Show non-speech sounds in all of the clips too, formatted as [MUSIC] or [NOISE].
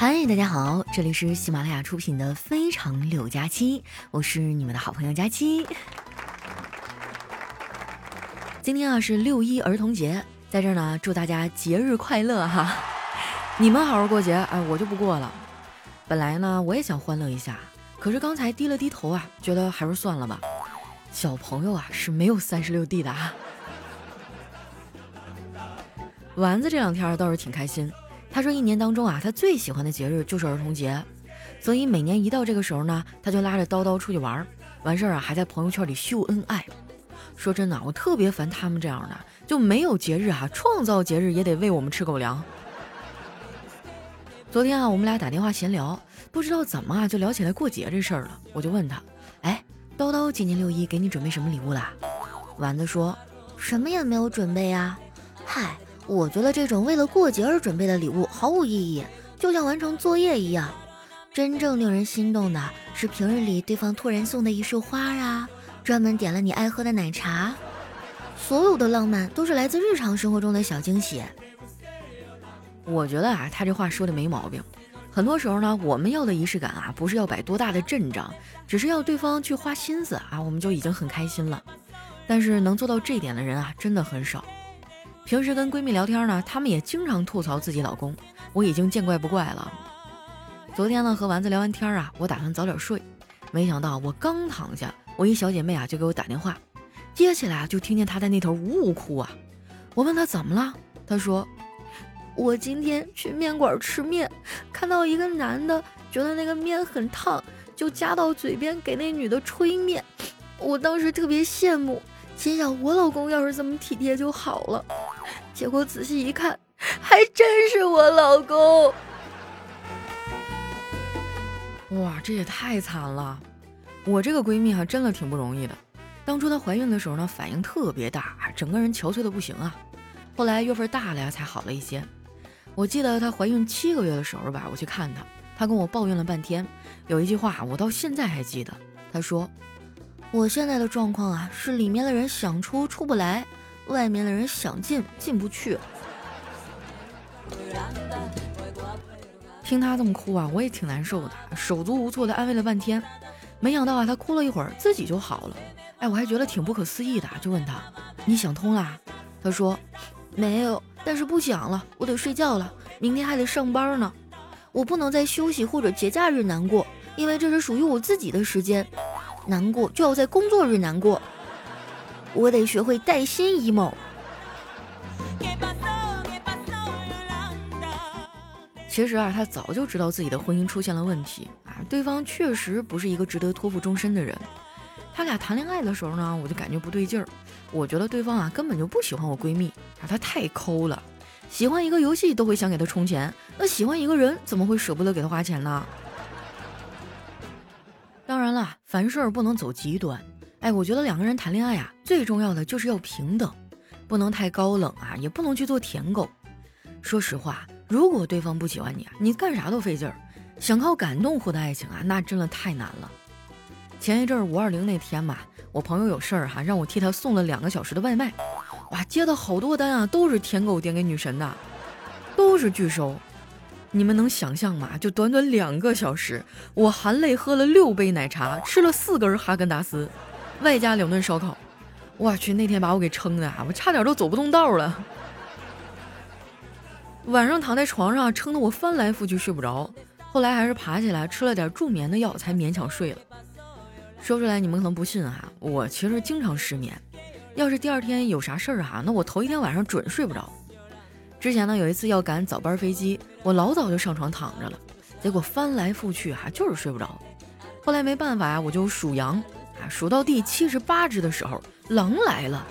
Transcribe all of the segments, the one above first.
嗨，大家好，这里是喜马拉雅出品的《非常六加七》，我是你们的好朋友佳期。今天啊是六一儿童节，在这儿呢祝大家节日快乐哈！[LAUGHS] 你们好好过节，哎，我就不过了。本来呢我也想欢乐一下，可是刚才低了低头啊，觉得还是算了吧。小朋友啊是没有三十六 D 的啊。丸子这两天倒是挺开心。他说：“一年当中啊，他最喜欢的节日就是儿童节，所以每年一到这个时候呢，他就拉着叨叨出去玩儿，完事儿啊还在朋友圈里秀恩爱。说真的，我特别烦他们这样的，就没有节日啊，创造节日也得喂我们吃狗粮。昨天啊，我们俩打电话闲聊，不知道怎么啊就聊起来过节这事儿了。我就问他：哎，叨叨今年六一给你准备什么礼物啦？丸子说：什么也没有准备啊。嗨。”我觉得这种为了过节而准备的礼物毫无意义，就像完成作业一样。真正令人心动的是平日里对方突然送的一束花啊，专门点了你爱喝的奶茶。所有的浪漫都是来自日常生活中的小惊喜。我觉得啊，他这话说的没毛病。很多时候呢，我们要的仪式感啊，不是要摆多大的阵仗，只是要对方去花心思啊，我们就已经很开心了。但是能做到这点的人啊，真的很少。平时跟闺蜜聊天呢，她们也经常吐槽自己老公，我已经见怪不怪了。昨天呢和丸子聊完天啊，我打算早点睡，没想到我刚躺下，我一小姐妹啊就给我打电话，接起来就听见她在那头呜呜哭啊。我问她怎么了，她说我今天去面馆吃面，看到一个男的，觉得那个面很烫，就夹到嘴边给那女的吹面，我当时特别羡慕。心想我老公要是这么体贴就好了，结果仔细一看，还真是我老公。哇，这也太惨了！我这个闺蜜哈，真的挺不容易的。当初她怀孕的时候呢，反应特别大，整个人憔悴的不行啊。后来月份大了呀，才好了一些。我记得她怀孕七个月的时候吧，我去看她，她跟我抱怨了半天，有一句话我到现在还记得，她说。我现在的状况啊，是里面的人想出出不来，外面的人想进进不去。听他这么哭啊，我也挺难受的，手足无措的安慰了半天，没想到啊，他哭了一会儿自己就好了。哎，我还觉得挺不可思议的，就问他：“你想通啦？”他说：“没有，但是不想了，我得睡觉了，明天还得上班呢，我不能在休息或者节假日难过，因为这是属于我自己的时间。”难过就要在工作日难过，我得学会带薪 emo。其实啊，他早就知道自己的婚姻出现了问题啊，对方确实不是一个值得托付终身的人。他俩谈恋爱的时候呢，我就感觉不对劲儿，我觉得对方啊根本就不喜欢我闺蜜啊，他太抠了，喜欢一个游戏都会想给他充钱，那喜欢一个人怎么会舍不得给他花钱呢？当然了，凡事不能走极端。哎，我觉得两个人谈恋爱啊，最重要的就是要平等，不能太高冷啊，也不能去做舔狗。说实话，如果对方不喜欢你，你干啥都费劲儿。想靠感动获得爱情啊，那真的太难了。前一阵儿五二零那天嘛，我朋友有事儿哈，让我替他送了两个小时的外卖。哇，接的好多单啊，都是舔狗点给女神的，都是拒收。你们能想象吗？就短短两个小时，我含泪喝了六杯奶茶，吃了四根哈根达斯，外加两顿烧烤。我去，那天把我给撑的啊，我差点都走不动道了。晚上躺在床上，撑得我翻来覆去睡不着。后来还是爬起来吃了点助眠的药，才勉强睡了。说出来你们可能不信哈，我其实经常失眠。要是第二天有啥事儿哈，那我头一天晚上准睡不着。之前呢，有一次要赶早班飞机，我老早就上床躺着了，结果翻来覆去哈就是睡不着。后来没办法呀，我就数羊啊，数到第七十八只的时候，狼来了。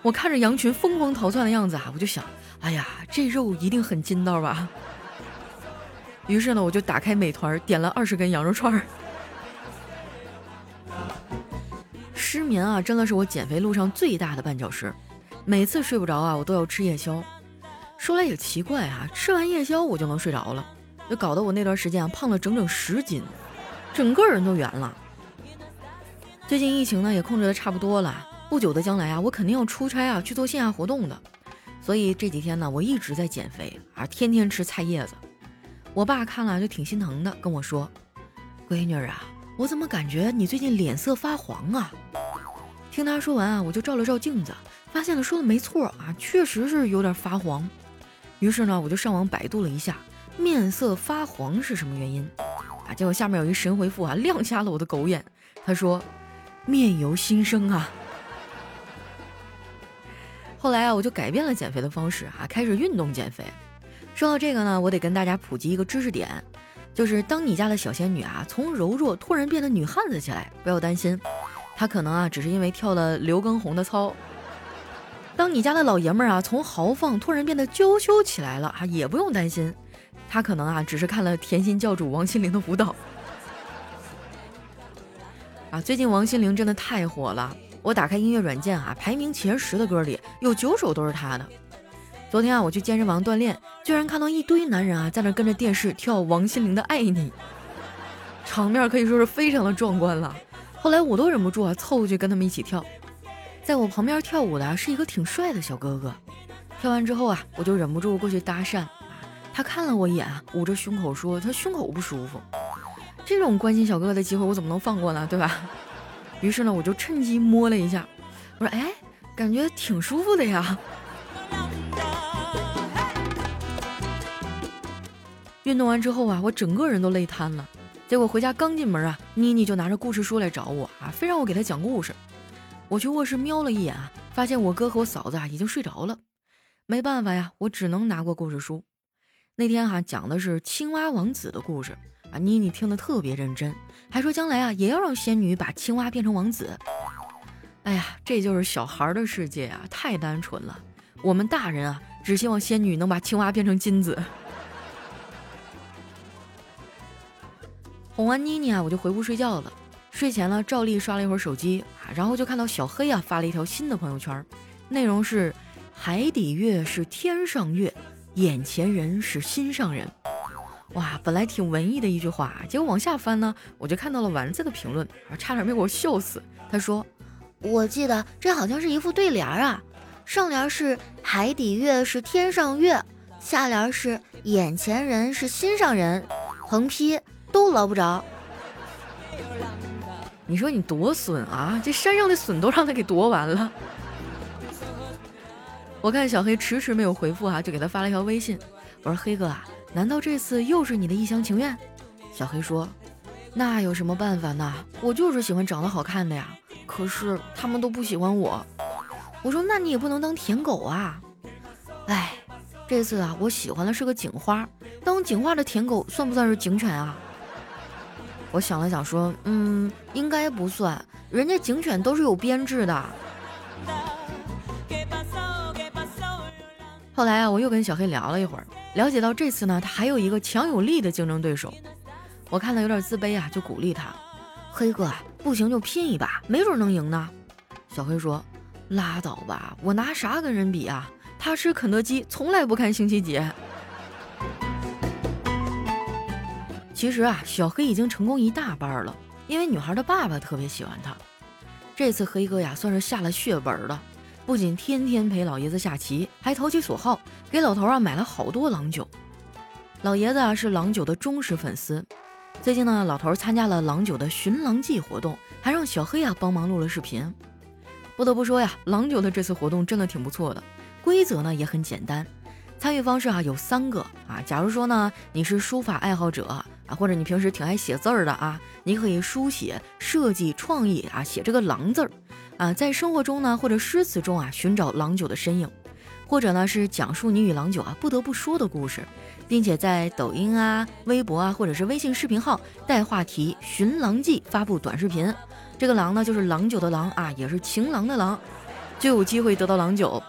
我看着羊群疯狂逃窜的样子啊，我就想，哎呀，这肉一定很筋道吧。于是呢，我就打开美团点了二十根羊肉串儿。失眠啊，真的是我减肥路上最大的绊脚石。每次睡不着啊，我都要吃夜宵。说来也奇怪啊，吃完夜宵我就能睡着了，就搞得我那段时间啊胖了整整十斤，整个人都圆了。最近疫情呢也控制的差不多了，不久的将来啊，我肯定要出差啊去做线下活动的，所以这几天呢我一直在减肥啊，天天吃菜叶子。我爸看了就挺心疼的，跟我说：“闺女啊，我怎么感觉你最近脸色发黄啊？”听他说完啊，我就照了照镜子，发现了说的没错啊，确实是有点发黄。于是呢，我就上网百度了一下，面色发黄是什么原因啊？结果下面有一神回复啊，亮瞎了我的狗眼。他说：“面由心生啊。”后来啊，我就改变了减肥的方式啊，开始运动减肥。说到这个呢，我得跟大家普及一个知识点，就是当你家的小仙女啊，从柔弱突然变得女汉子起来，不要担心。他可能啊，只是因为跳了刘畊宏的操。当你家的老爷们儿啊，从豪放突然变得娇羞起来了啊，也不用担心。他可能啊，只是看了甜心教主王心凌的舞蹈。啊，最近王心凌真的太火了，我打开音乐软件啊，排名前十的歌里有九首都是她的。昨天啊，我去健身房锻炼，居然看到一堆男人啊，在那跟着电视跳王心凌的《爱你》，场面可以说是非常的壮观了。后来我都忍不住啊，凑过去跟他们一起跳。在我旁边跳舞的是一个挺帅的小哥哥。跳完之后啊，我就忍不住过去搭讪。他看了我一眼，捂着胸口说他胸口不舒服。这种关心小哥哥的机会，我怎么能放过呢？对吧？[LAUGHS] 于是呢，我就趁机摸了一下。我说：“哎，感觉挺舒服的呀。[LAUGHS] ”运动完之后啊，我整个人都累瘫了。结果回家刚进门啊，妮妮就拿着故事书来找我啊，非让我给她讲故事。我去卧室瞄了一眼啊，发现我哥和我嫂子啊已经睡着了。没办法呀，我只能拿过故事书。那天哈讲的是青蛙王子的故事啊，妮妮听得特别认真，还说将来啊也要让仙女把青蛙变成王子。哎呀，这就是小孩的世界啊，太单纯了。我们大人啊，只希望仙女能把青蛙变成金子。哄完妮妮啊，我就回屋睡觉了。睡前呢，照例刷了一会儿手机啊，然后就看到小黑啊发了一条新的朋友圈，内容是“海底月是天上月，眼前人是心上人”。哇，本来挺文艺的一句话，结果往下翻呢，我就看到了丸子的评论，差点没给我笑死。他说：“我记得这好像是一副对联啊，上联是‘海底月是天上月’，下联是‘眼前人是心上人’，横批。”都捞不着，你说你多损啊！这山上的笋都让他给夺完了。我看小黑迟迟没有回复啊，就给他发了一条微信，我说：“黑哥啊，难道这次又是你的一厢情愿？”小黑说：“那有什么办法呢？我就是喜欢长得好看的呀，可是他们都不喜欢我。”我说：“那你也不能当舔狗啊！”哎，这次啊，我喜欢的是个警花，当警花的舔狗算不算是警犬啊？我想了想，说：“嗯，应该不算，人家警犬都是有编制的。”后来啊，我又跟小黑聊了一会儿，了解到这次呢，他还有一个强有力的竞争对手。我看他有点自卑啊，就鼓励他：“黑哥，不行就拼一把，没准能赢呢。”小黑说：“拉倒吧，我拿啥跟人比啊？他吃肯德基从来不看星期几。”其实啊，小黑已经成功一大半了，因为女孩的爸爸特别喜欢他。这次黑哥呀，算是下了血本了，不仅天天陪老爷子下棋，还投其所好，给老头啊买了好多郎酒。老爷子啊是郎酒的忠实粉丝。最近呢，老头参加了郎酒的寻郎记活动，还让小黑啊帮忙录了视频。不得不说呀，郎酒的这次活动真的挺不错的，规则呢也很简单，参与方式啊有三个啊。假如说呢你是书法爱好者。啊，或者你平时挺爱写字儿的啊，你可以书写、设计、创意啊，写这个郎字儿啊，在生活中呢，或者诗词中啊，寻找郎酒的身影，或者呢是讲述你与郎酒啊不得不说的故事，并且在抖音啊、微博啊，或者是微信视频号带话题“寻郎记”发布短视频，这个郎呢就是郎酒的郎啊，也是情郎的郎，就有机会得到郎酒。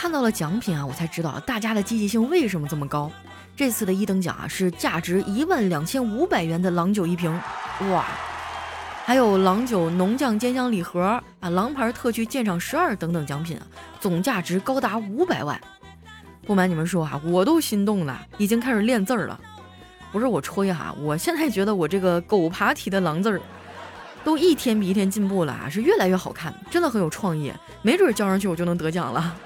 看到了奖品啊，我才知道大家的积极性为什么这么高。这次的一等奖啊是价值一万两千五百元的郎酒一瓶，哇，还有郎酒浓酱煎香礼盒啊，郎牌特区鉴赏十二等等奖品啊，总价值高达五百万。不瞒你们说啊，我都心动了，已经开始练字儿了。不是我吹哈，我现在觉得我这个狗爬体的郎字儿，都一天比一天进步了啊，是越来越好看，真的很有创意，没准交上去我就能得奖了。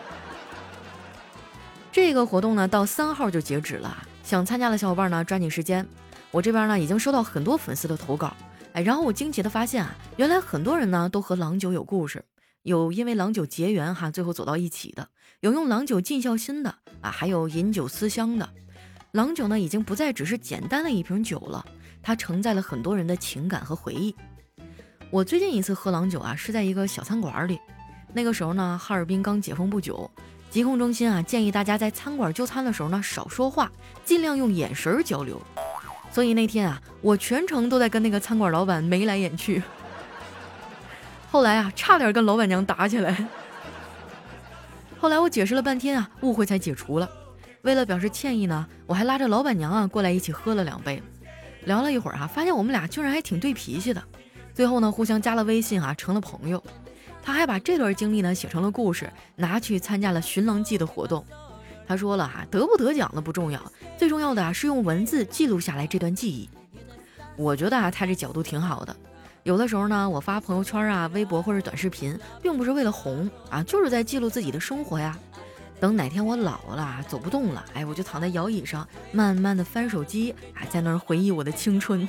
这个活动呢，到三号就截止了，想参加的小伙伴呢，抓紧时间。我这边呢，已经收到很多粉丝的投稿。哎，然后我惊奇的发现啊，原来很多人呢都和郎酒有故事，有因为郎酒结缘哈，最后走到一起的，有用郎酒尽孝心的啊，还有饮酒思乡的。郎酒呢，已经不再只是简单的一瓶酒了，它承载了很多人的情感和回忆。我最近一次喝郎酒啊，是在一个小餐馆里，那个时候呢，哈尔滨刚解封不久，疾控中心啊建议大家在餐馆就餐的时候呢少说话，尽量用眼神交流。所以那天啊，我全程都在跟那个餐馆老板眉来眼去。[LAUGHS] 后来啊，差点跟老板娘打起来。[LAUGHS] 后来我解释了半天啊，误会才解除了。为了表示歉意呢，我还拉着老板娘啊过来一起喝了两杯。聊了一会儿啊，发现我们俩居然还挺对脾气的。最后呢，互相加了微信啊，成了朋友。他还把这段经历呢写成了故事，拿去参加了寻狼记的活动。他说了哈，得不得奖的不重要，最重要的啊是用文字记录下来这段记忆。我觉得啊，他这角度挺好的。有的时候呢，我发朋友圈啊、微博或者短视频，并不是为了红啊，就是在记录自己的生活呀。等哪天我老了，走不动了，哎，我就躺在摇椅上，慢慢的翻手机，还在那儿回忆我的青春。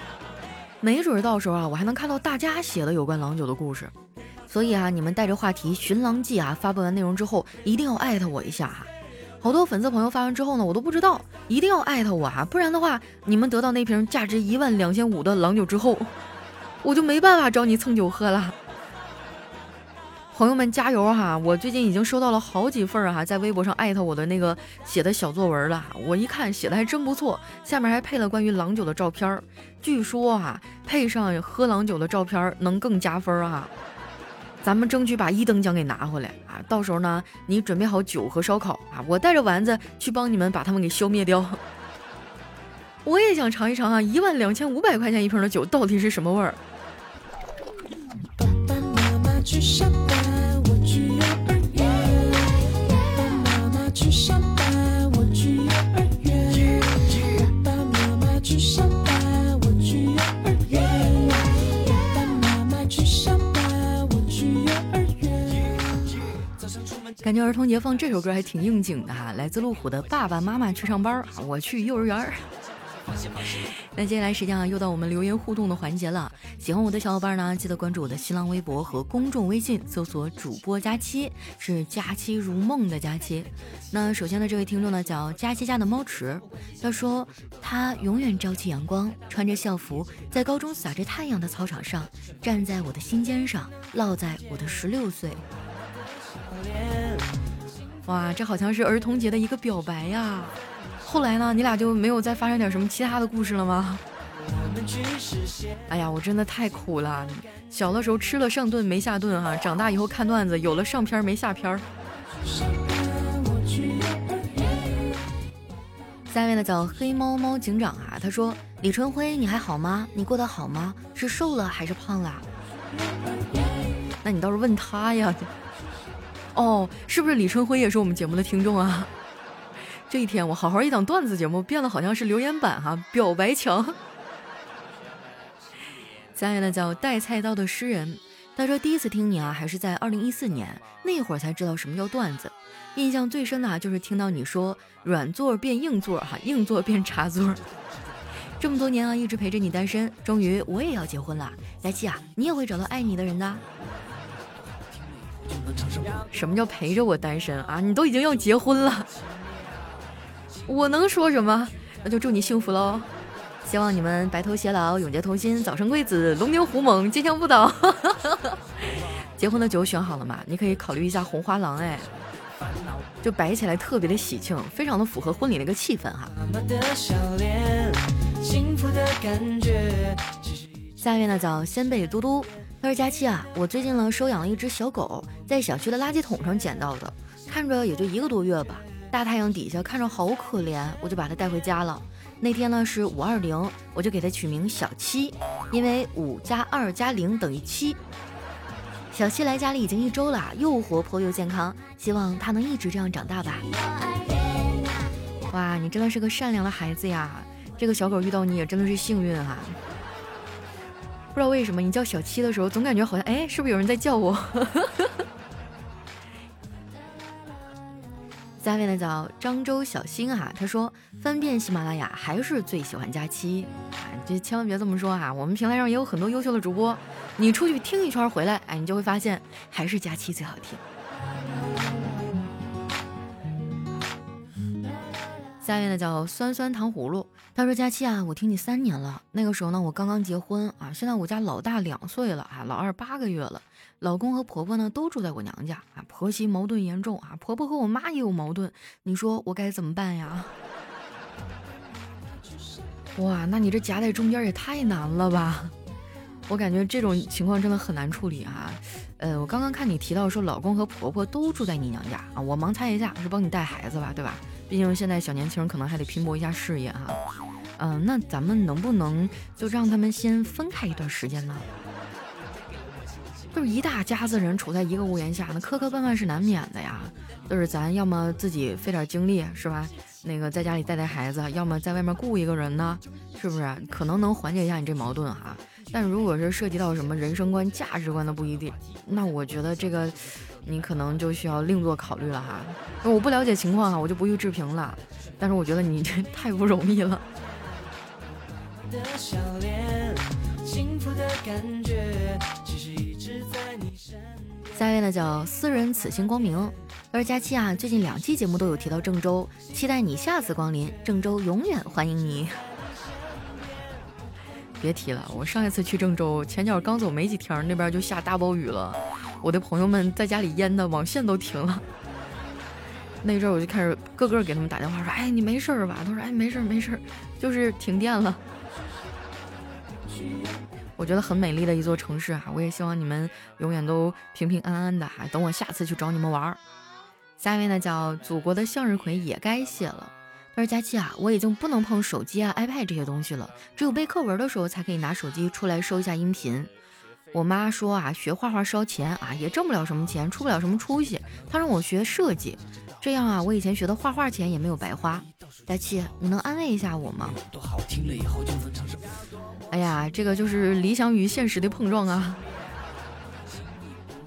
[LAUGHS] 没准到时候啊，我还能看到大家写的有关郎酒的故事。所以啊，你们带着话题《寻狼记》啊，发布完内容之后，一定要艾特我一下哈。好多粉丝朋友发完之后呢，我都不知道，一定要艾特我哈，不然的话，你们得到那瓶价值一万两千五的郎酒之后，[LAUGHS] 我就没办法找你蹭酒喝了。朋友们加油哈！我最近已经收到了好几份哈，在微博上艾特我的那个写的小作文了，我一看写的还真不错，下面还配了关于郎酒的照片儿，据说哈，配上喝郎酒的照片能更加分啊。咱们争取把一等奖给拿回来啊！到时候呢，你准备好酒和烧烤啊，我带着丸子去帮你们把他们给消灭掉。[LAUGHS] 我也想尝一尝啊，一万两千五百块钱一瓶的酒到底是什么味儿？感觉儿童节放这首歌还挺应景的哈，来自路虎的《爸爸妈妈去上班，我去幼儿园》。那接下来时间啊，又到我们留言互动的环节了。喜欢我的小伙伴呢，记得关注我的新浪微博和公众微信，搜索主播佳期，是佳期如梦的佳期。那首先呢，这位听众呢叫佳期家的猫池，他说他永远朝气阳光，穿着校服，在高中洒着太阳的操场上，站在我的心尖上，落在我的十六岁。哇，这好像是儿童节的一个表白呀！后来呢，你俩就没有再发生点什么其他的故事了吗？哎呀，我真的太苦了！小的时候吃了上顿没下顿哈，长大以后看段子有了上片没下片。下面的叫黑猫猫警长啊，他说：“李春辉，你还好吗？你过得好吗？是瘦了还是胖了？” [LAUGHS] 那你倒是问他呀。哦，是不是李春辉也是我们节目的听众啊？[LAUGHS] 这一天我好好一档段子节目，变得好像是留言板哈，表白墙。下面呢叫带菜刀的诗人，他说第一次听你啊，还是在二零一四年那会儿才知道什么叫段子，印象最深的啊就是听到你说软座变硬座哈，硬座变茶座。这么多年啊，一直陪着你单身，终于我也要结婚了，佳期啊，你也会找到爱你的人的。什么叫陪着我单身啊？你都已经要结婚了，我能说什么？那就祝你幸福喽！希望你们白头偕老，永结同心，早生贵子，龙牛虎猛，坚强不倒。[LAUGHS] 结婚的酒选好了吗？你可以考虑一下红花郎，哎，就摆起来特别的喜庆，非常的符合婚礼那个气氛哈。下面呢叫先辈嘟嘟。他说：“佳期啊，我最近呢收养了一只小狗，在小区的垃圾桶上捡到的，看着也就一个多月吧。大太阳底下看着好可怜，我就把它带回家了。那天呢是五二零，我就给它取名小七，因为五加二加零等于七。小七来家里已经一周了，又活泼又健康，希望它能一直这样长大吧。哇，你真的是个善良的孩子呀！这个小狗遇到你也真的是幸运哈。”不知道为什么，你叫小七的时候，总感觉好像，哎，是不是有人在叫我？下 [LAUGHS] 下面呢叫漳州小新啊，他说翻遍喜马拉雅还是最喜欢佳期啊，这千万别这么说啊，我们平台上也有很多优秀的主播，你出去听一圈回来，哎，你就会发现还是佳期最好听。下面呢叫酸酸糖葫芦，他说佳期啊，我听你三年了，那个时候呢我刚刚结婚啊，现在我家老大两岁了啊，老二八个月了。老公和婆婆呢都住在我娘家啊，婆媳矛盾严重啊，婆婆和我妈也有矛盾，你说我该怎么办呀？[LAUGHS] 哇，那你这夹在中间也太难了吧？我感觉这种情况真的很难处理啊。呃，我刚刚看你提到说老公和婆婆都住在你娘家啊，我盲猜一下是帮你带孩子吧，对吧？毕竟现在小年轻可能还得拼搏一下事业哈。嗯，那咱们能不能就让他们先分开一段时间呢？就是一大家子人处在一个屋檐下，那磕磕绊绊是难免的呀。就是咱要么自己费点精力，是吧？那个在家里带带孩子，要么在外面雇一个人呢，是不是？可能能缓解一下你这矛盾哈。但如果是涉及到什么人生观、价值观的不一定，那我觉得这个你可能就需要另作考虑了哈。我不了解情况哈，我就不予置评了。但是我觉得你这 [LAUGHS] 太不容易了。下一位呢叫私人此心光明，而佳期啊，最近两期节目都有提到郑州，期待你下次光临郑州，永远欢迎你。别提了，我上一次去郑州，前脚刚走没几天，那边就下大暴雨了，我的朋友们在家里淹的网线都停了。[LAUGHS] 那阵我就开始个个给他们打电话说，哎，你没事吧？他说，哎，没事没事，就是停电了。我觉得很美丽的一座城市啊，我也希望你们永远都平平安安的哈。等我下次去找你们玩儿。下一位呢叫祖国的向日葵也该谢了。他说佳琪啊，我已经不能碰手机啊、iPad 这些东西了，只有背课文的时候才可以拿手机出来收一下音频。我妈说啊，学画画烧钱啊，也挣不了什么钱，出不了什么出息。她让我学设计，这样啊，我以前学的画画钱也没有白花。佳琪，你能安慰一下我吗？哎呀，这个就是理想与现实的碰撞啊！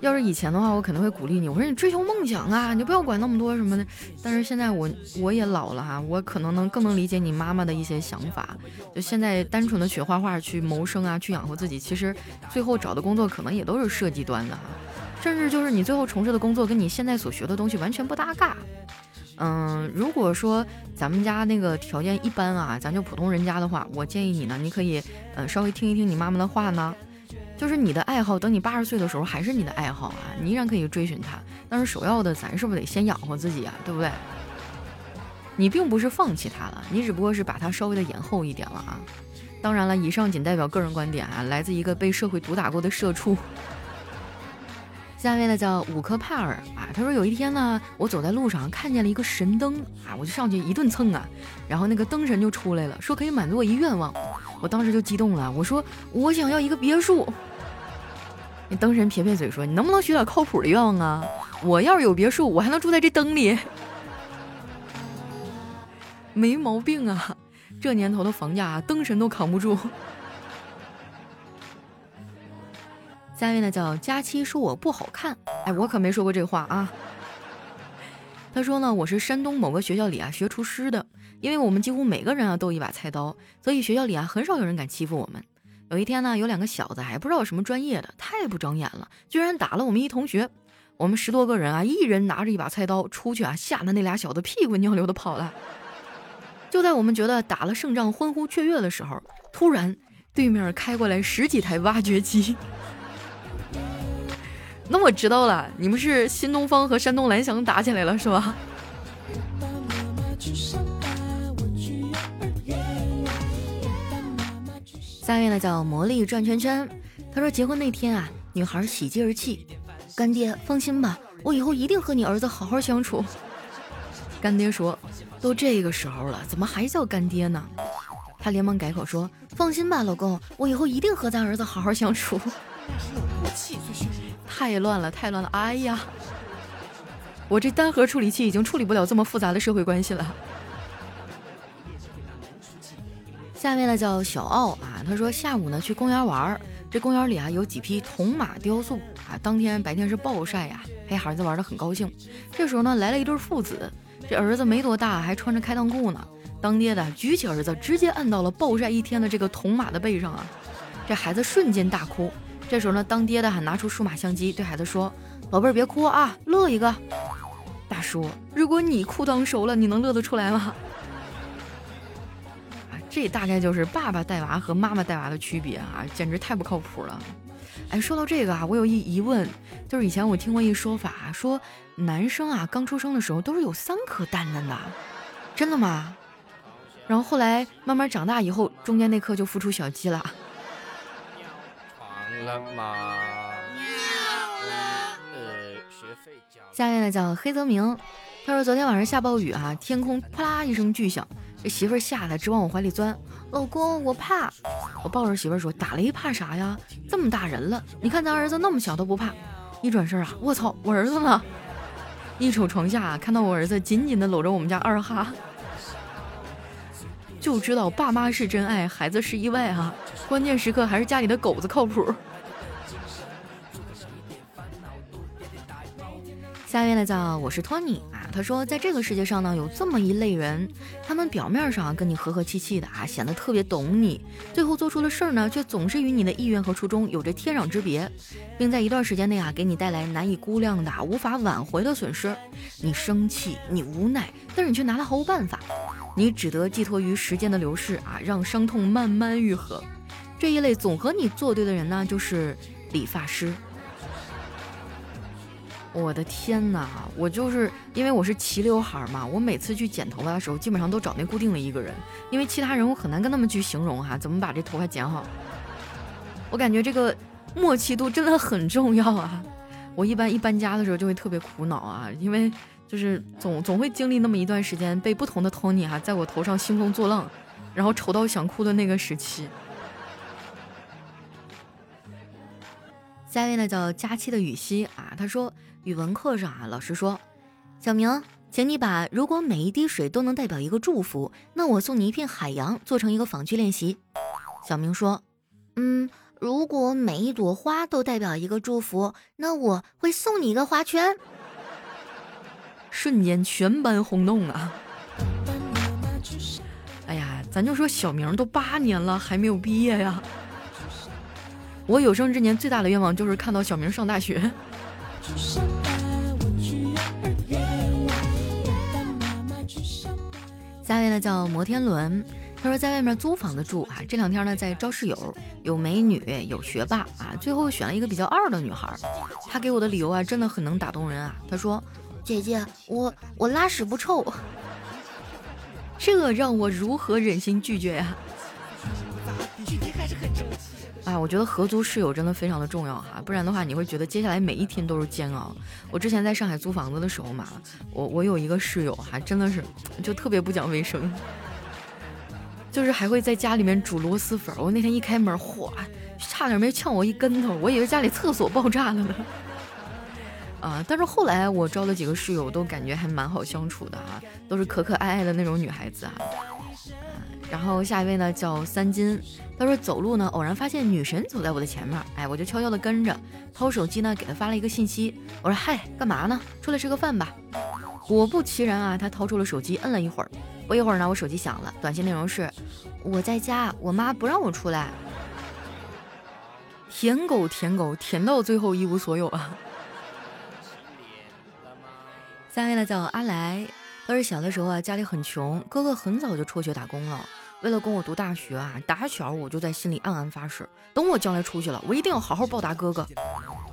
要是以前的话，我肯定会鼓励你，我说你追求梦想啊，你就不要管那么多什么的。但是现在我我也老了哈，我可能能更能理解你妈妈的一些想法。就现在单纯的学画画去谋生啊，去养活自己，其实最后找的工作可能也都是设计端的哈，甚至就是你最后从事的工作跟你现在所学的东西完全不搭嘎。嗯，如果说咱们家那个条件一般啊，咱就普通人家的话，我建议你呢，你可以嗯稍微听一听你妈妈的话呢，就是你的爱好，等你八十岁的时候还是你的爱好啊，你依然可以追寻它。但是首要的，咱是不是得先养活自己啊，对不对？你并不是放弃它了，你只不过是把它稍微的延后一点了啊。当然了，以上仅代表个人观点啊，来自一个被社会毒打过的社畜。下面呢叫五颗帕尔啊，他说有一天呢，我走在路上看见了一个神灯啊，我就上去一顿蹭啊，然后那个灯神就出来了，说可以满足我一愿望，我当时就激动了，我说我想要一个别墅。那灯神撇撇嘴说，你能不能许点靠谱的愿望啊？我要是有别墅，我还能住在这灯里，没毛病啊，这年头的房价，灯神都扛不住。下面呢叫佳期说我不好看，哎，我可没说过这话啊。他说呢，我是山东某个学校里啊学厨师的，因为我们几乎每个人啊都一把菜刀，所以学校里啊很少有人敢欺负我们。有一天呢，有两个小子还不知道什么专业的，太不长眼了，居然打了我们一同学。我们十多个人啊，一人拿着一把菜刀出去啊，吓得那俩小子屁滚尿流的跑了。就在我们觉得打了胜仗、欢呼雀跃的时候，突然对面开过来十几台挖掘机。那我知道了，你们是新东方和山东蓝翔打起来了是吧？下面呢叫魔力转圈圈，他说结婚那天啊，女孩喜极而泣，干爹放心吧，我以后一定和你儿子好好相处。干爹说，都这个时候了，怎么还叫干爹呢？他连忙改口说，放心吧，老公，我以后一定和咱儿子好好相处。太乱了，太乱了！哎呀，我这单核处理器已经处理不了这么复杂的社会关系了。下面呢叫小奥啊，他说下午呢去公园玩儿，这公园里啊有几匹铜马雕塑啊，当天白天是暴晒呀，陪孩子玩的很高兴。这时候呢来了一对父子，这儿子没多大，还穿着开裆裤呢。当爹的举起儿子，直接按到了暴晒一天的这个铜马的背上啊！这孩子瞬间大哭。这时候呢，当爹的还拿出数码相机，对孩子说：“宝贝儿，别哭啊，乐一个。”大叔，如果你裤裆熟了，你能乐得出来吗？啊，这大概就是爸爸带娃和妈妈带娃的区别啊，简直太不靠谱了。哎，说到这个啊，我有一疑问，就是以前我听过一说法，说男生啊刚出生的时候都是有三颗蛋蛋的，真的吗？然后后来慢慢长大以后，中间那颗就孵出小鸡了。了吗？呃，学费下面呢叫黑泽明，他说昨天晚上下暴雨啊，天空啪啦一声巨响，这媳妇儿吓得直往我怀里钻。老公，我怕。我抱着媳妇儿说，打雷怕啥呀？这么大人了，你看咱儿子那么小都不怕。一转身啊，我操，我儿子呢？一瞅床下，看到我儿子紧紧的搂着我们家二哈。就知道爸妈是真爱，孩子是意外啊！关键时刻还是家里的狗子靠谱。下一位呢叫我是托尼，他说在这个世界上呢有这么一类人，他们表面上跟你和和气气的啊，显得特别懂你，最后做出的事儿呢却总是与你的意愿和初衷有着天壤之别，并在一段时间内啊给你带来难以估量的、无法挽回的损失。你生气，你无奈，但是你却拿他毫无办法。你只得寄托于时间的流逝啊，让伤痛慢慢愈合。这一类总和你作对的人呢，就是理发师。我的天哪，我就是因为我是齐刘海嘛，我每次去剪头发的时候，基本上都找那固定的一个人，因为其他人我很难跟他们去形容哈，怎么把这头发剪好。我感觉这个默契度真的很重要啊。我一般一搬家的时候就会特别苦恼啊，因为。就是总总会经历那么一段时间，被不同的 Tony 哈在我头上兴风作浪，然后丑到想哭的那个时期。下一位呢叫佳期的雨熙啊，他说语文课上啊，老师说，小明，请你把如果每一滴水都能代表一个祝福，那我送你一片海洋，做成一个仿句练习。小明说，嗯，如果每一朵花都代表一个祝福，那我会送你一个花圈。瞬间全班轰动啊！哎呀，咱就说小明都八年了还没有毕业呀。我有生之年最大的愿望就是看到小明上大学。下一位呢叫摩天轮，他说在外面租房子住啊，这两天呢在招室友，有美女有学霸啊，最后选了一个比较二的女孩。他给我的理由啊真的很能打动人啊，他说。姐姐，我我拉屎不臭，这让我如何忍心拒绝呀？哎，我觉得合租室友真的非常的重要哈，不然的话你会觉得接下来每一天都是煎熬。我之前在上海租房子的时候嘛，我我有一个室友哈，真的是就特别不讲卫生，就是还会在家里面煮螺蛳粉。我那天一开门，嚯，差点没呛我一跟头，我以为家里厕所爆炸了呢。啊！但是后来我招了几个室友，都感觉还蛮好相处的啊，都是可可爱爱的那种女孩子啊。然后下一位呢叫三金，他说走路呢偶然发现女神走在我的前面，哎，我就悄悄的跟着，掏手机呢给她发了一个信息，我说嗨，干嘛呢？出来吃个饭吧。果不其然啊，他掏出了手机，摁了一会儿，不一会儿呢，我手机响了，短信内容是我在家，我妈不让我出来。舔狗舔狗舔到最后一无所有啊。下位呢叫阿来，他是小的时候啊，家里很穷，哥哥很早就辍学打工了。为了供我读大学啊，打小我就在心里暗暗发誓，等我将来出去了，我一定要好好报答哥哥。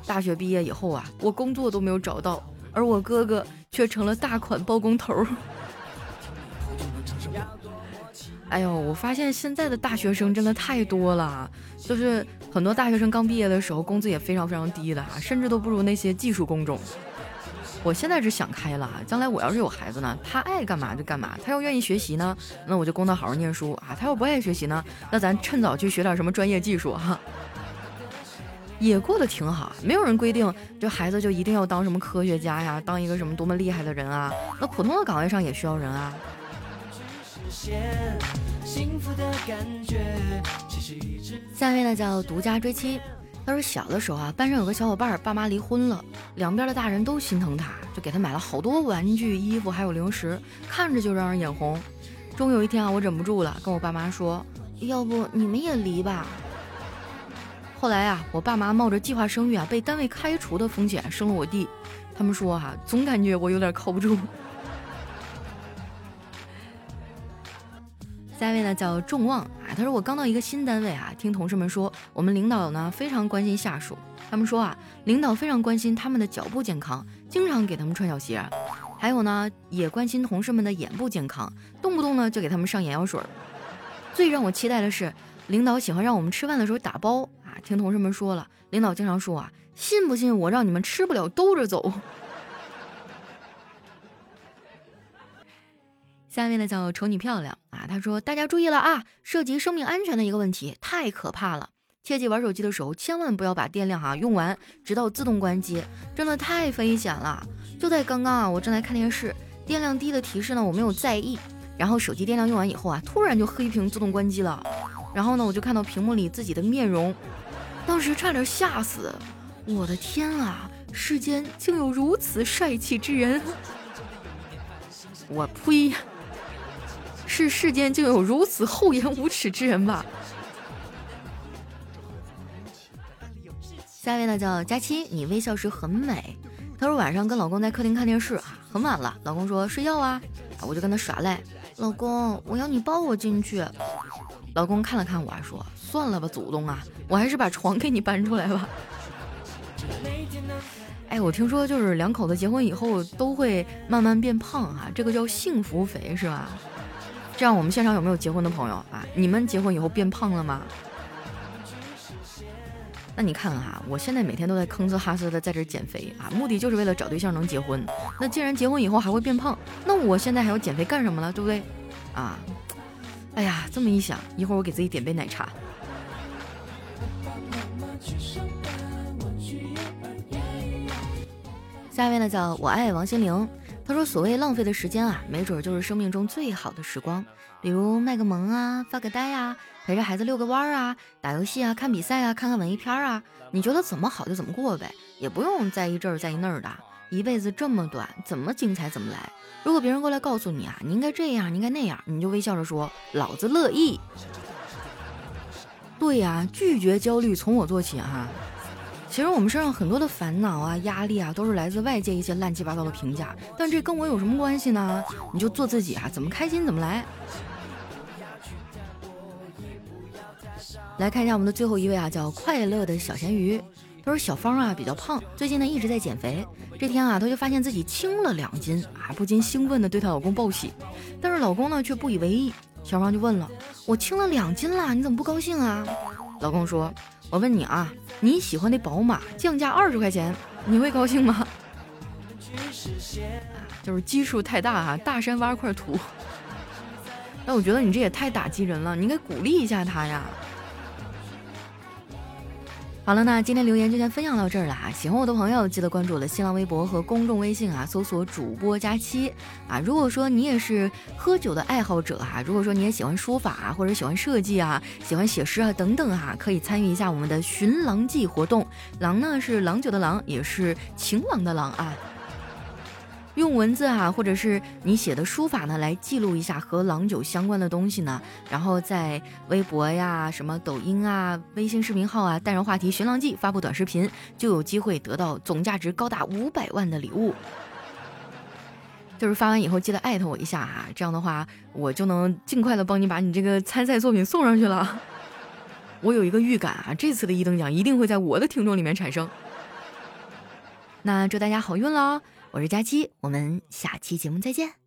大学毕业以后啊，我工作都没有找到，而我哥哥却成了大款包工头。[LAUGHS] 哎呦，我发现现在的大学生真的太多了，就是很多大学生刚毕业的时候，工资也非常非常低的啊，甚至都不如那些技术工种。我现在是想开了，将来我要是有孩子呢，他爱干嘛就干嘛，他要愿意学习呢，那我就供他好好念书啊；他要不爱学习呢，那咱趁早去学点什么专业技术哈，也过得挺好。没有人规定，这孩子就一定要当什么科学家呀，当一个什么多么厉害的人啊，那普通的岗位上也需要人啊。下面呢叫独家追妻。他说小的时候啊，班上有个小伙伴爸妈离婚了，两边的大人都心疼他，就给他买了好多玩具、衣服还有零食，看着就让人眼红。终有一天啊，我忍不住了，跟我爸妈说：“要不你们也离吧。”后来啊，我爸妈冒着计划生育啊被单位开除的风险生了我弟。他们说哈，总感觉我有点靠不住。下一位呢叫众望啊，他说我刚到一个新单位啊，听同事们说我们领导呢非常关心下属。他们说啊，领导非常关心他们的脚部健康，经常给他们穿小鞋。还有呢，也关心同事们的眼部健康，动不动呢就给他们上眼药水。最让我期待的是，领导喜欢让我们吃饭的时候打包啊。听同事们说了，领导经常说啊。信不信我让你们吃不了兜着走？下面呢叫瞅你漂亮啊，他说大家注意了啊，涉及生命安全的一个问题，太可怕了，切记玩手机的时候千万不要把电量哈用完，直到自动关机，真的太危险了。就在刚刚啊，我正在看电视，电量低的提示呢我没有在意，然后手机电量用完以后啊，突然就黑屏自动关机了，然后呢我就看到屏幕里自己的面容，当时差点吓死。我的天啊！世间竟有如此帅气之人！[LAUGHS] 我呸！是世间竟有如此厚颜无耻之人吧？下一位呢叫佳期，你微笑时很美。她说晚上跟老公在客厅看电视啊，很晚了，老公说睡觉啊，我就跟他耍赖，老公我要你抱我进去。老公看了看我，说算了吧，祖宗啊，我还是把床给你搬出来吧。哎，我听说就是两口子结婚以后都会慢慢变胖哈，这个叫幸福肥是吧？这样我们现场有没有结婚的朋友啊？你们结婚以后变胖了吗？那你看看哈，我现在每天都在吭哧哈哧的在这减肥啊，目的就是为了找对象能结婚。那既然结婚以后还会变胖，那我现在还要减肥干什么了？对不对？啊，哎呀，这么一想，一会儿我给自己点杯奶茶。下一位呢，叫我爱王心凌。他说：“所谓浪费的时间啊，没准就是生命中最好的时光。比如卖个萌啊，发个呆啊，陪着孩子遛个弯儿啊，打游戏啊，看比赛啊，看看文艺片啊。你觉得怎么好就怎么过呗，也不用在意这儿在意那儿的。一辈子这么短，怎么精彩怎么来。如果别人过来告诉你啊，你应该这样，你应该那样，你就微笑着说，老子乐意。对呀，拒绝焦虑从我做起哈。”其实我们身上很多的烦恼啊、压力啊，都是来自外界一些乱七八糟的评价，但这跟我有什么关系呢？你就做自己啊，怎么开心怎么来。来看一下我们的最后一位啊，叫快乐的小咸鱼。他说小芳啊比较胖，最近呢一直在减肥。这天啊，她就发现自己轻了两斤啊，不禁兴奋的对她老公报喜。但是老公呢却不以为意。小芳就问了：“我轻了两斤啦，你怎么不高兴啊？”老公说。我问你啊，你喜欢的宝马降价二十块钱，你会高兴吗？就是基数太大哈，大山挖块土。[LAUGHS] 那我觉得你这也太打击人了，你应该鼓励一下他呀。好了，那今天留言就先分享到这儿了啊！喜欢我的朋友记得关注我的新浪微博和公众微信啊，搜索主播佳期啊。如果说你也是喝酒的爱好者哈，如果说你也喜欢书法啊，或者喜欢设计啊，喜欢写诗啊等等哈，可以参与一下我们的寻郎记活动。郎呢是郎酒的郎，也是情郎的郎啊。用文字啊，或者是你写的书法呢，来记录一下和郎酒相关的东西呢，然后在微博呀、什么抖音啊、微信视频号啊，带上话题“寻郎记”发布短视频，就有机会得到总价值高达五百万的礼物。就是发完以后记得艾特我一下哈，这样的话我就能尽快的帮你把你这个参赛作品送上去了。[LAUGHS] 我有一个预感啊，这次的一等奖一定会在我的听众里面产生。那祝大家好运喽！我是佳期，我们下期节目再见。